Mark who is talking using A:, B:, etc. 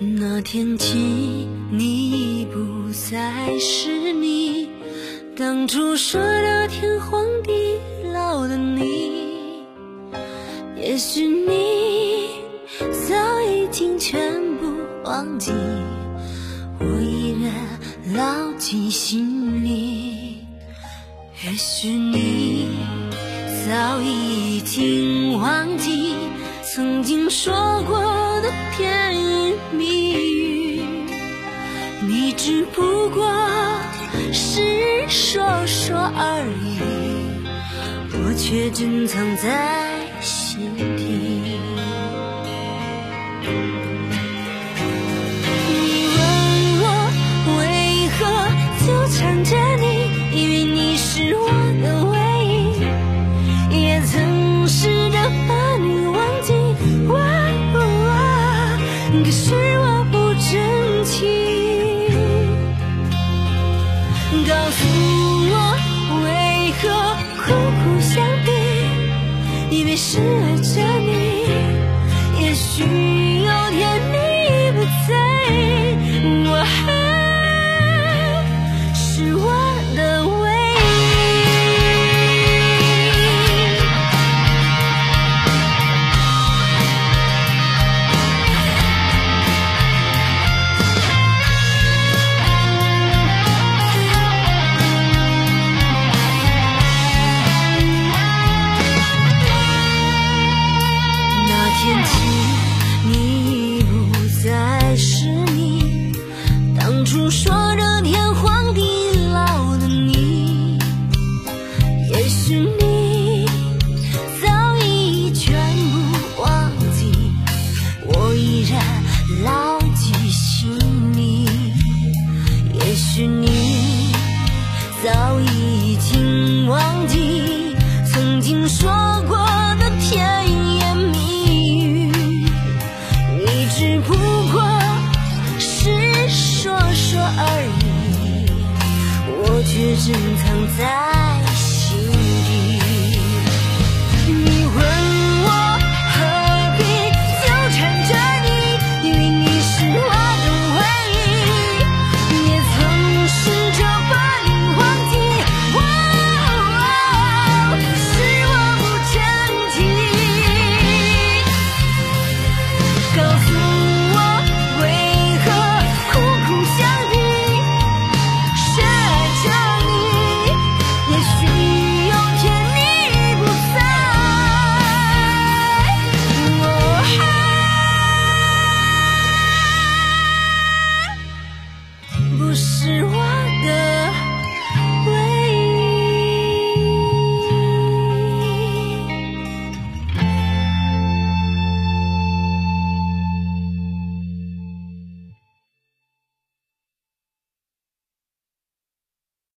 A: 那天起，你已不再是你，当初说的天荒地老的你。也许你早已经全部忘记，我依然牢记心里。也许你早已经忘记曾经说过的甜言蜜语，你只不过是说说而已，我却珍藏在可是我不争气。告诉我为何苦苦相逼，以为是爱着你，也许我却珍藏在